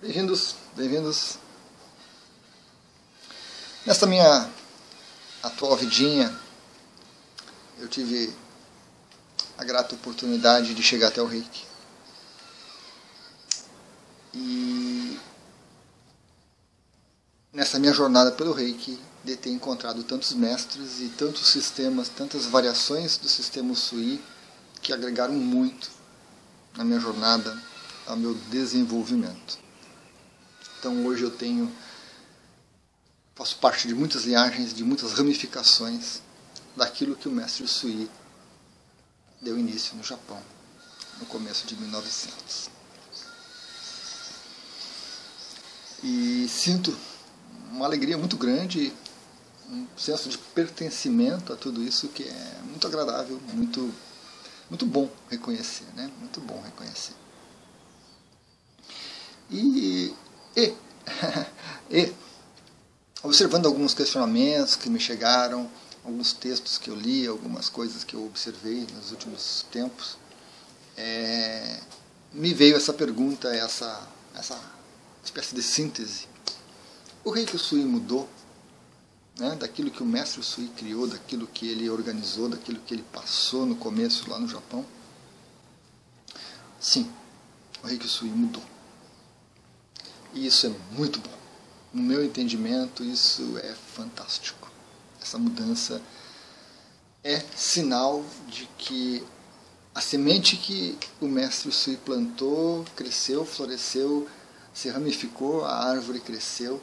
Bem-vindos, bem-vindos. Nesta minha atual vidinha, eu tive a grata oportunidade de chegar até o reiki. E nessa minha jornada pelo reiki, de ter encontrado tantos mestres e tantos sistemas, tantas variações do sistema Usui que agregaram muito na minha jornada ao meu desenvolvimento. Então hoje eu tenho faço parte de muitas linhagens, de muitas ramificações daquilo que o mestre Sui deu início no Japão, no começo de 1900. E sinto uma alegria muito grande, um senso de pertencimento a tudo isso que é muito agradável, muito muito bom reconhecer, né? Muito bom reconhecer. E, e, e observando alguns questionamentos que me chegaram, alguns textos que eu li, algumas coisas que eu observei nos últimos tempos, é, me veio essa pergunta, essa, essa espécie de síntese. O rei que o Sui mudou, né, daquilo que o mestre Sui criou, daquilo que ele organizou, daquilo que ele passou no começo lá no Japão? Sim, o rei que o Sui mudou. E isso é muito bom. No meu entendimento, isso é fantástico. Essa mudança é sinal de que a semente que o mestre Sui plantou cresceu, floresceu, se ramificou, a árvore cresceu,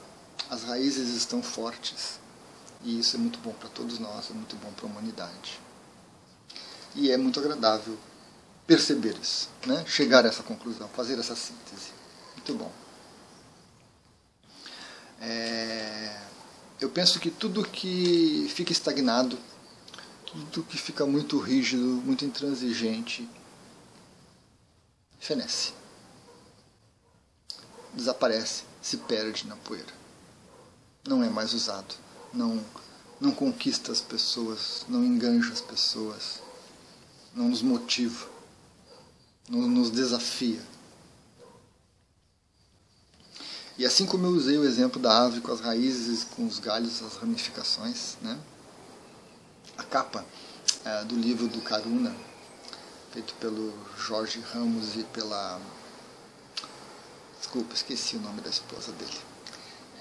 as raízes estão fortes. E isso é muito bom para todos nós, é muito bom para a humanidade. E é muito agradável perceber isso, né? chegar a essa conclusão, fazer essa síntese. Muito bom. É, eu penso que tudo que fica estagnado, tudo que fica muito rígido, muito intransigente, fenece. Desaparece, se perde na poeira. Não é mais usado. Não, não conquista as pessoas, não enganja as pessoas, não nos motiva, não nos desafia. E assim como eu usei o exemplo da árvore com as raízes, com os galhos, as ramificações, né? a capa é, do livro do Karuna, feito pelo Jorge Ramos e pela. Desculpa, esqueci o nome da esposa dele.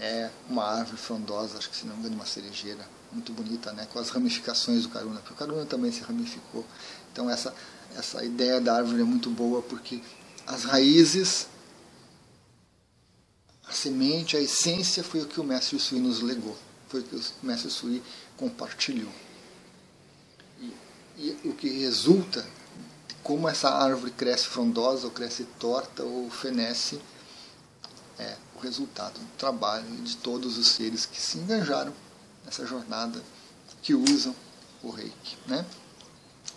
É uma árvore frondosa, acho que se não me engano, uma cerejeira, muito bonita, né? com as ramificações do Karuna, porque o Karuna também se ramificou. Então, essa, essa ideia da árvore é muito boa, porque as raízes a semente, a essência foi o que o mestre Sui nos legou, foi o que o mestre Sui compartilhou. E, e o que resulta como essa árvore cresce frondosa, ou cresce torta, ou fenece, é o resultado do trabalho de todos os seres que se engajaram nessa jornada, que usam o reiki. Né?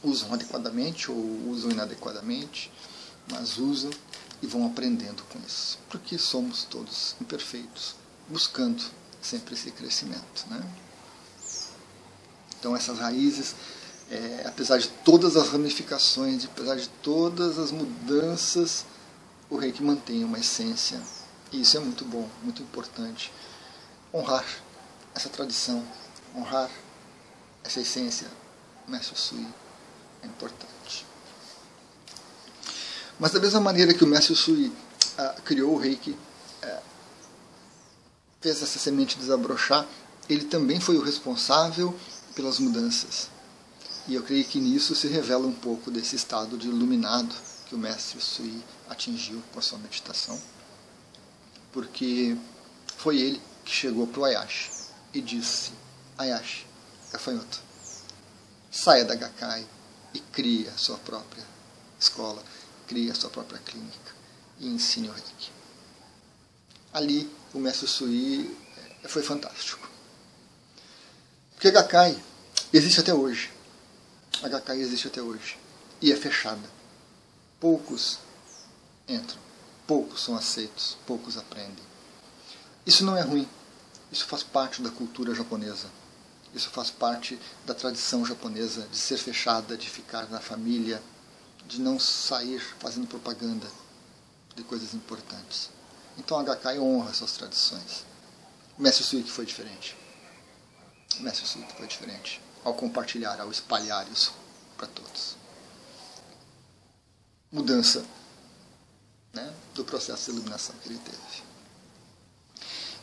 Usam adequadamente ou usam inadequadamente, mas usam e vão aprendendo com isso, porque somos todos imperfeitos, buscando sempre esse crescimento. Né? Então, essas raízes, é, apesar de todas as ramificações, apesar de todas as mudanças, o reiki mantém uma essência. E isso é muito bom, muito importante. Honrar essa tradição, honrar essa essência, Mestre Sui, é importante. Mas da mesma maneira que o Mestre Sui uh, criou o reiki, uh, fez essa semente desabrochar, ele também foi o responsável pelas mudanças. E eu creio que nisso se revela um pouco desse estado de iluminado que o Mestre Sui atingiu com a sua meditação. Porque foi ele que chegou para o Ayashi e disse: Ayashi, gafanhoto, saia da Gakkai e crie a sua própria escola crie a sua própria clínica e ensine o reiki. Ali, o mestre Sui eh, foi fantástico. Porque Gakkai existe até hoje. A Gakkai existe até hoje. E é fechada. Poucos entram, poucos são aceitos, poucos aprendem. Isso não é ruim. Isso faz parte da cultura japonesa. Isso faz parte da tradição japonesa de ser fechada, de ficar na família, de não sair fazendo propaganda de coisas importantes. Então a Gakkai honra suas tradições. O Mestre Suiki foi diferente. O Mestre Suiki foi diferente ao compartilhar, ao espalhar isso para todos. Mudança né, do processo de iluminação que ele teve.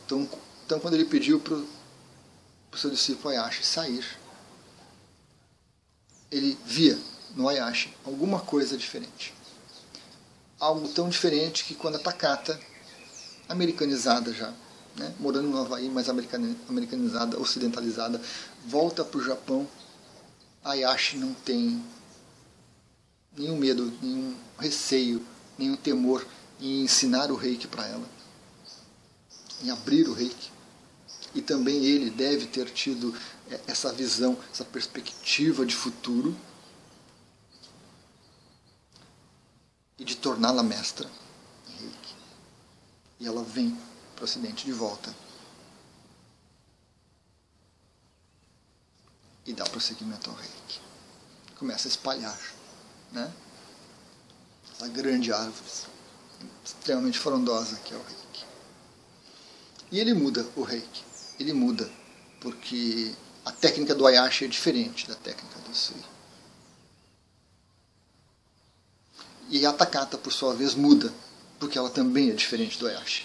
Então, então quando ele pediu para o seu discípulo Ayashi sair, ele via no Ayashi alguma coisa diferente. Algo tão diferente que quando a Takata, americanizada já, né, morando no Havaí, mas americanizada, ocidentalizada, volta para o Japão, Ayashi não tem nenhum medo, nenhum receio, nenhum temor em ensinar o reiki para ela, em abrir o reiki. E também ele deve ter tido é, essa visão, essa perspectiva de futuro e de torná-la mestra. E ela vem para o Ocidente de volta. E dá prosseguimento ao reiki. Começa a espalhar. Né? Essa grande árvore, extremamente frondosa que é o reiki. E ele muda o reiki. Ele muda porque a técnica do Ayashi é diferente da técnica do Sui. E a Takata, por sua vez, muda, porque ela também é diferente do Ayashi.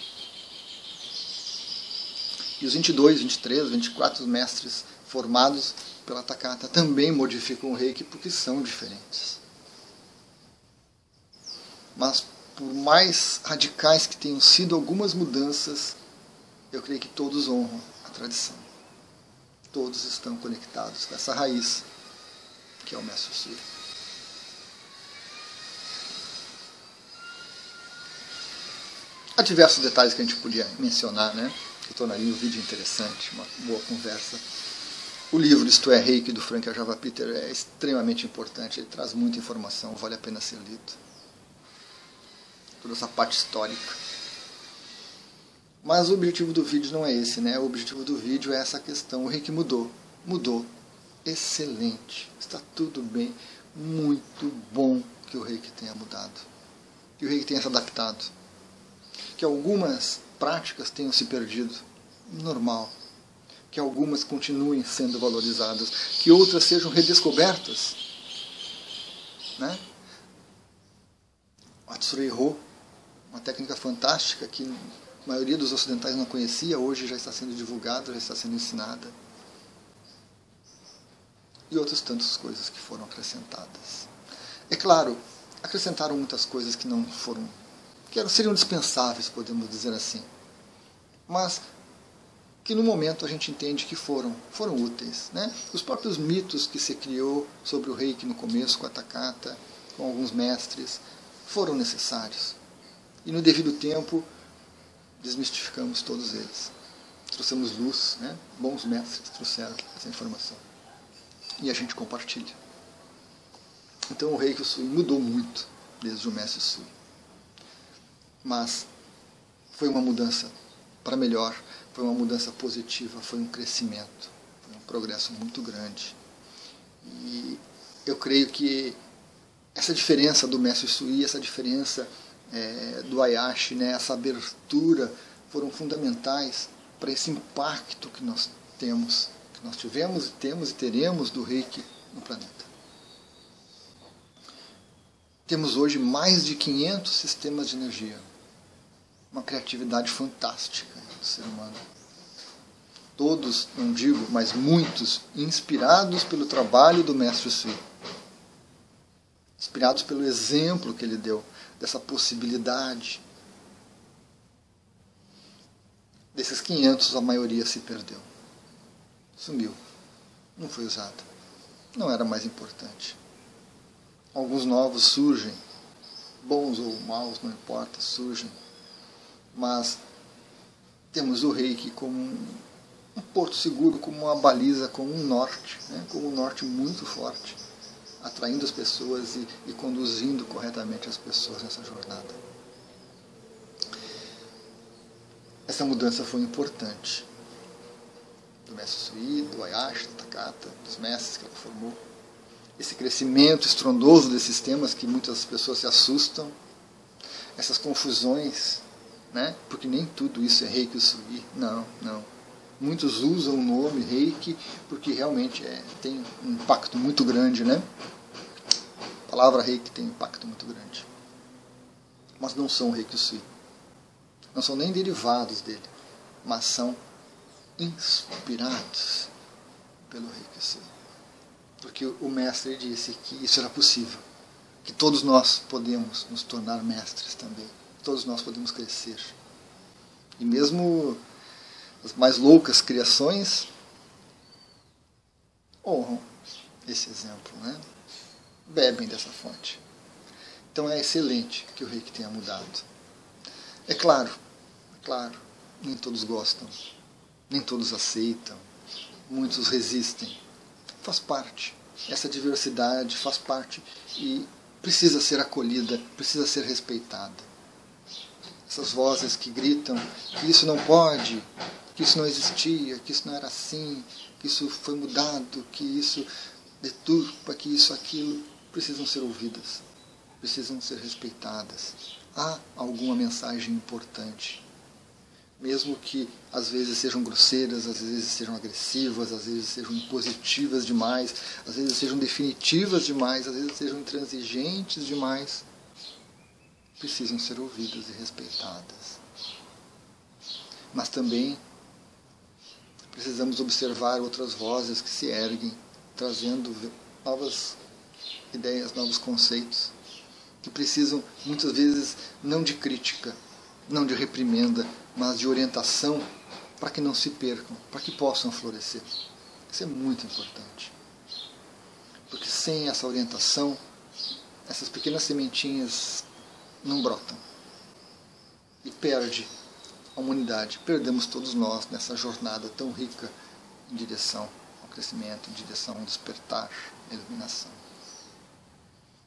E os 22, 23, 24 mestres formados pela Takata também modificam o reiki porque são diferentes. Mas por mais radicais que tenham sido algumas mudanças, eu creio que todos honram a tradição. Todos estão conectados com essa raiz que é o Mestre Sui. Há diversos detalhes que a gente podia mencionar, né? que tornaria o vídeo interessante, uma boa conversa. O livro Isto é Reiki, do Frank Java Peter, é extremamente importante, ele traz muita informação, vale a pena ser lido. Toda essa parte histórica. Mas o objetivo do vídeo não é esse, né? O objetivo do vídeo é essa questão. O reiki mudou. Mudou. Excelente. Está tudo bem. Muito bom que o reiki tenha mudado. Que o reiki tenha se adaptado. Que algumas práticas tenham se perdido. Normal. Que algumas continuem sendo valorizadas, que outras sejam redescobertas. Né? Atsurei Ho, uma técnica fantástica que a maioria dos ocidentais não conhecia, hoje já está sendo divulgada, já está sendo ensinada. E outras tantas coisas que foram acrescentadas. É claro, acrescentaram muitas coisas que não foram que seriam dispensáveis, podemos dizer assim. Mas que no momento a gente entende que foram, foram úteis. Né? Os próprios mitos que se criou sobre o reiki no começo, com a Takata, com alguns mestres, foram necessários. E no devido tempo, desmistificamos todos eles. Trouxemos luz, né? bons mestres trouxeram essa informação. E a gente compartilha. Então o reiki Sui mudou muito desde o mestre Sui mas foi uma mudança para melhor, foi uma mudança positiva, foi um crescimento, foi um progresso muito grande. E eu creio que essa diferença do Mestre Sui, essa diferença é, do Ayashi, né, essa abertura, foram fundamentais para esse impacto que nós temos, que nós tivemos, temos e teremos do reiki no planeta. Temos hoje mais de 500 sistemas de energia uma criatividade fantástica do ser humano. Todos, não digo, mas muitos, inspirados pelo trabalho do Mestre Sui. Inspirados pelo exemplo que ele deu, dessa possibilidade. Desses 500, a maioria se perdeu. Sumiu. Não foi usado. Não era mais importante. Alguns novos surgem, bons ou maus, não importa, surgem mas temos o reiki como um, porto seguro, como uma baliza, como um norte, né? como um norte muito forte, atraindo as pessoas e, e conduzindo corretamente as pessoas nessa jornada. Essa mudança foi importante. Do mestre Sui, do Ayashi, do Takata, dos mestres que ela formou. Esse crescimento estrondoso desses temas que muitas pessoas se assustam, essas confusões né? porque nem tudo isso é reiki usui. Não, não. Muitos usam o nome reiki porque realmente é, tem um impacto muito grande, né? A palavra reiki tem um impacto muito grande. Mas não são reiki usui. Não são nem derivados dele, mas são inspirados pelo reiki usui. Porque o mestre disse que isso era possível, que todos nós podemos nos tornar mestres também, todos nós podemos crescer. E mesmo as mais loucas criações honram esse exemplo, né? bebem dessa fonte. Então é excelente que o reiki tenha mudado. É claro, é claro, nem todos gostam, nem todos aceitam, muitos resistem. Faz parte. Essa diversidade faz parte e precisa ser acolhida, precisa ser respeitada. Essas vozes que gritam que isso não pode, que isso não existia, que isso não era assim, que isso foi mudado, que isso deturpa, que isso, aquilo, precisam ser ouvidas, precisam ser respeitadas. Há alguma mensagem importante. Mesmo que às vezes sejam grosseiras, às vezes sejam agressivas, às vezes sejam impositivas demais, às vezes sejam definitivas demais, às vezes sejam intransigentes demais, precisam ser ouvidas e respeitadas. Mas também precisamos observar outras vozes que se erguem, trazendo novas ideias, novos conceitos, que precisam muitas vezes não de crítica, não de reprimenda, mas de orientação para que não se percam, para que possam florescer. Isso é muito importante. Porque sem essa orientação, essas pequenas sementinhas não brotam. E perde a humanidade, perdemos todos nós nessa jornada tão rica em direção ao crescimento, em direção ao despertar, à iluminação.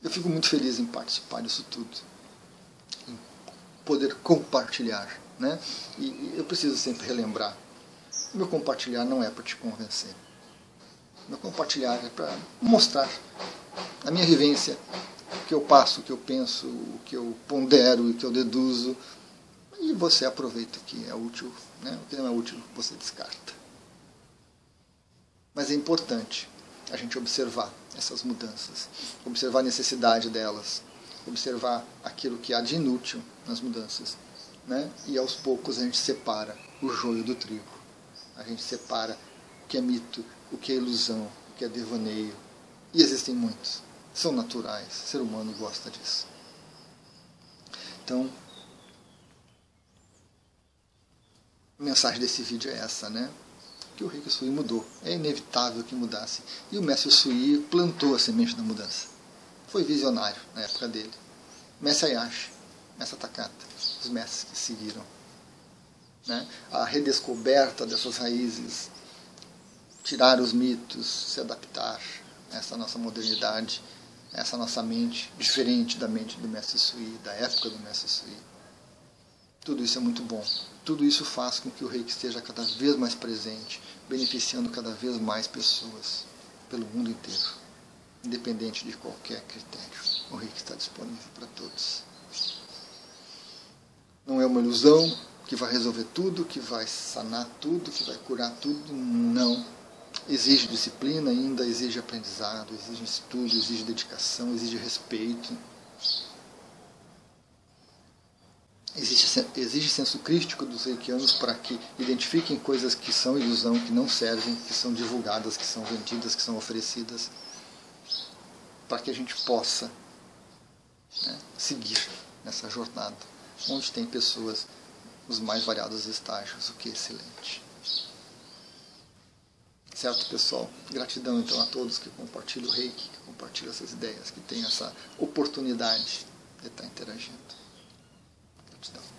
Eu fico muito feliz em participar disso tudo, em poder compartilhar. Né? E eu preciso sempre relembrar: meu compartilhar não é para te convencer. Meu compartilhar é para mostrar a minha vivência, que eu passo, o que eu penso, o que eu pondero, o que eu deduzo e você aproveita o que é útil, né? o que não é útil você descarta. Mas é importante a gente observar essas mudanças, observar a necessidade delas, observar aquilo que há de inútil nas mudanças. Né? E aos poucos a gente separa o joio do trigo. A gente separa o que é mito, o que é ilusão, o que é devaneio. E existem muitos. São naturais. O ser humano gosta disso. Então, A mensagem desse vídeo é essa, né? Que o Reiki Sui mudou. É inevitável que mudasse. E o Mestre Sui plantou a semente da mudança. Foi visionário na época dele. Mestre Ayashi, Mestre Takata, os mestres que seguiram. Né? A redescoberta dessas raízes, tirar os mitos, se adaptar a essa nossa modernidade, essa nossa mente, diferente da mente do Mestre Sui, da época do Mestre Sui. Tudo isso é muito bom. Tudo isso faz com que o reiki esteja cada vez mais presente, beneficiando cada vez mais pessoas pelo mundo inteiro, independente de qualquer critério. O reiki está disponível para todos. Não é uma ilusão que vai resolver tudo, que vai sanar tudo, que vai curar tudo. Não. Exige disciplina ainda, exige aprendizado, exige estudo, exige dedicação, exige respeito Existe, exige senso crítico dos reikianos para que identifiquem coisas que são ilusão, que não servem, que são divulgadas, que são vendidas, que são oferecidas, para que a gente possa né, seguir nessa jornada, onde tem pessoas nos mais variados estágios, o que é excelente. Certo, pessoal? Gratidão então a todos que compartilham o reiki, que compartilham essas ideias, que têm essa oportunidade de estar interagindo. stuff.